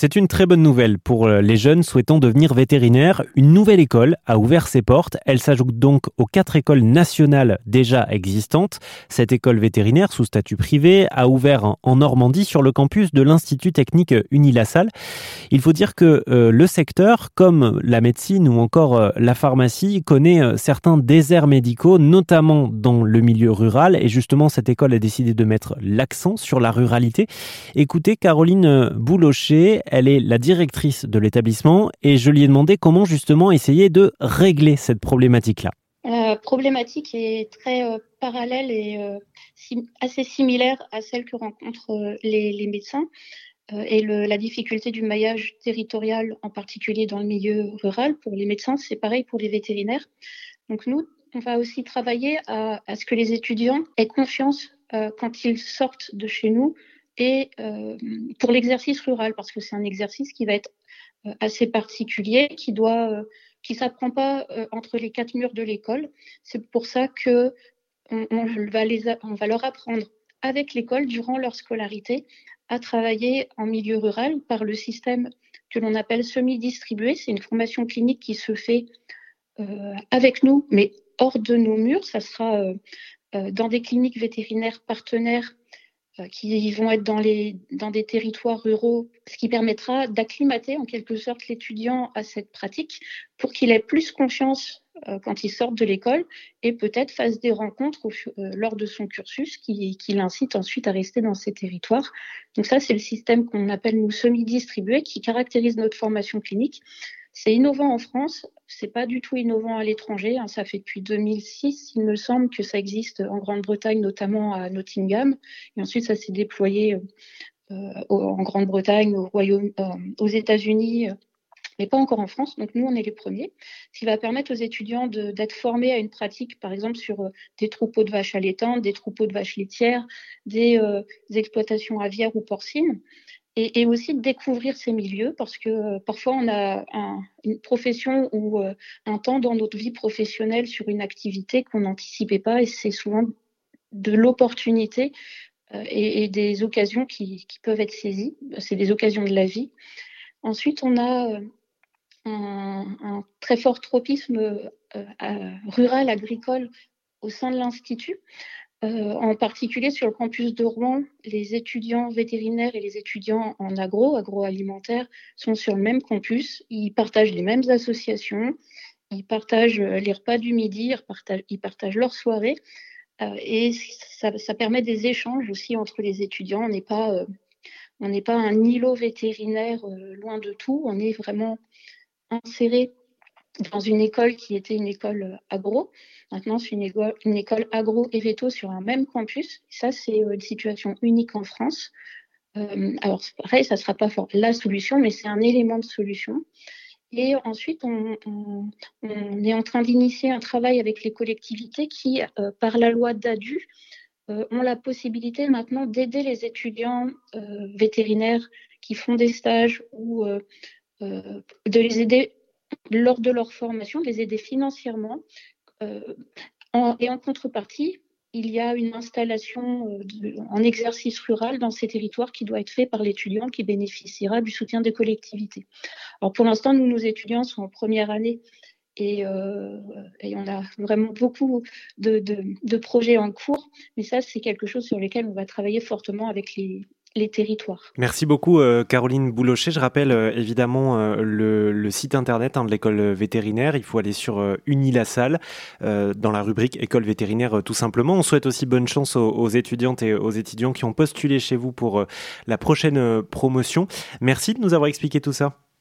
C'est une très bonne nouvelle pour euh, les jeunes souhaitant devenir vétérinaires. Une nouvelle école a ouvert ses portes. Elle s'ajoute donc aux quatre écoles nationales déjà existantes. Cette école vétérinaire sous statut privé a ouvert en Normandie sur le campus de l'Institut technique Unilassal. Il faut dire que euh, le secteur, comme la médecine ou encore euh, la pharmacie, connaît certains déserts médicaux, notamment dans le milieu rural. Et justement, cette école a décidé de mettre l'accent sur la ruralité. Écoutez Caroline Boulocher, elle est la directrice de l'établissement et je lui ai demandé comment justement essayer de régler cette problématique-là. La problématique est très euh, parallèle et euh, assez similaire à celle que rencontrent euh, les, médecins et la difficulté du maillage territorial, en particulier dans le milieu rural. Pour les médecins, c'est pareil pour les vétérinaires. Donc nous, on va aussi travailler à ce que les étudiants aient confiance quand ils sortent de chez nous et euh, pour l'exercice rural, parce que c'est un exercice qui va être euh, assez particulier, qui doit, euh, qui s'apprend pas entre les quatre murs de l'école. C'est pour ça que on, va leur apprendre avec l'école durant leur scolarité à travailler en milieu rural par le système que l'on appelle semi-distribué. C'est une formation clinique qui se fait avec nous, mais hors de nos murs. Ça sera dans des cliniques vétérinaires partenaires qui vont être dans, les, dans des territoires ruraux, ce qui permettra d'acclimater en quelque sorte l'étudiant à cette pratique pour qu'il ait plus confiance euh, quand il sort de l'école et peut-être fasse des rencontres euh, lors de son cursus qui, qui l'incite ensuite à rester dans ces territoires. Donc ça, c'est le système qu'on appelle nous semi-distribué qui caractérise notre formation clinique. C'est innovant en France, c'est pas du tout innovant à l'étranger. Hein. Ça fait depuis 2006, il me semble, que ça existe en Grande-Bretagne, notamment à Nottingham. Et ensuite, ça s'est déployé euh, en Grande-Bretagne, au Royaume, euh, aux États-Unis, euh, mais pas encore en France. Donc nous, on est les premiers. Ce qui va permettre aux étudiants d'être formés à une pratique, par exemple, sur des troupeaux de vaches allaitantes, des troupeaux de vaches laitières, des exploitations aviaires ou porcines et, aussi de découvrir ces milieux parce que euh, parfois on a une profession ou euh, un temps dans notre vie professionnelle sur une activité qu'on n'anticipait pas et c'est souvent de l'opportunité euh, et, des occasions qui, peuvent être saisies. C'est des occasions de la vie. Ensuite, on a un, très fort tropisme rural, agricole au sein de l'Institut. Euh, en particulier sur le campus de Rouen, les étudiants vétérinaires et les étudiants en agro, agroalimentaire, sont sur le même campus. Ils partagent les mêmes associations, ils partagent euh, les repas du midi, ils partagent, leurs soirées. Euh, et ça, permet des échanges aussi entre les étudiants. On n'est pas, on n'est pas un îlot vétérinaire loin de tout. On est vraiment inséré dans une école qui était une école agro. Maintenant, c'est une école, agro et veto sur un même campus. Ça, c'est euh, une situation unique en France. Euh, alors, pareil, ça ne sera pas la solution, mais c'est un élément de solution. Et ensuite, on, est en train d'initier un travail avec les collectivités qui, euh, par la loi DADU, ont la possibilité maintenant d'aider les étudiants vétérinaires qui font des stages ou de les aider lors de leur formation, les aider financièrement euh, et en contrepartie, il y a une installation euh, en exercice rural dans ces territoires qui doit être fait par l'étudiant qui bénéficiera du soutien des collectivités. Alors pour l'instant, nous, nos étudiants sont en première année et, euh, on a vraiment beaucoup de, de, projets en cours, mais ça, c'est quelque chose sur lequel on va travailler fortement avec les, Merci beaucoup euh, Caroline Boulochet. Je rappelle euh, évidemment euh, le, site internet hein, de l'école vétérinaire. Il faut aller sur Unilassal dans la rubrique école vétérinaire tout simplement. On souhaite aussi bonne chance aux, étudiantes et aux étudiants qui ont postulé chez vous pour la prochaine promotion. Merci de nous avoir expliqué tout ça.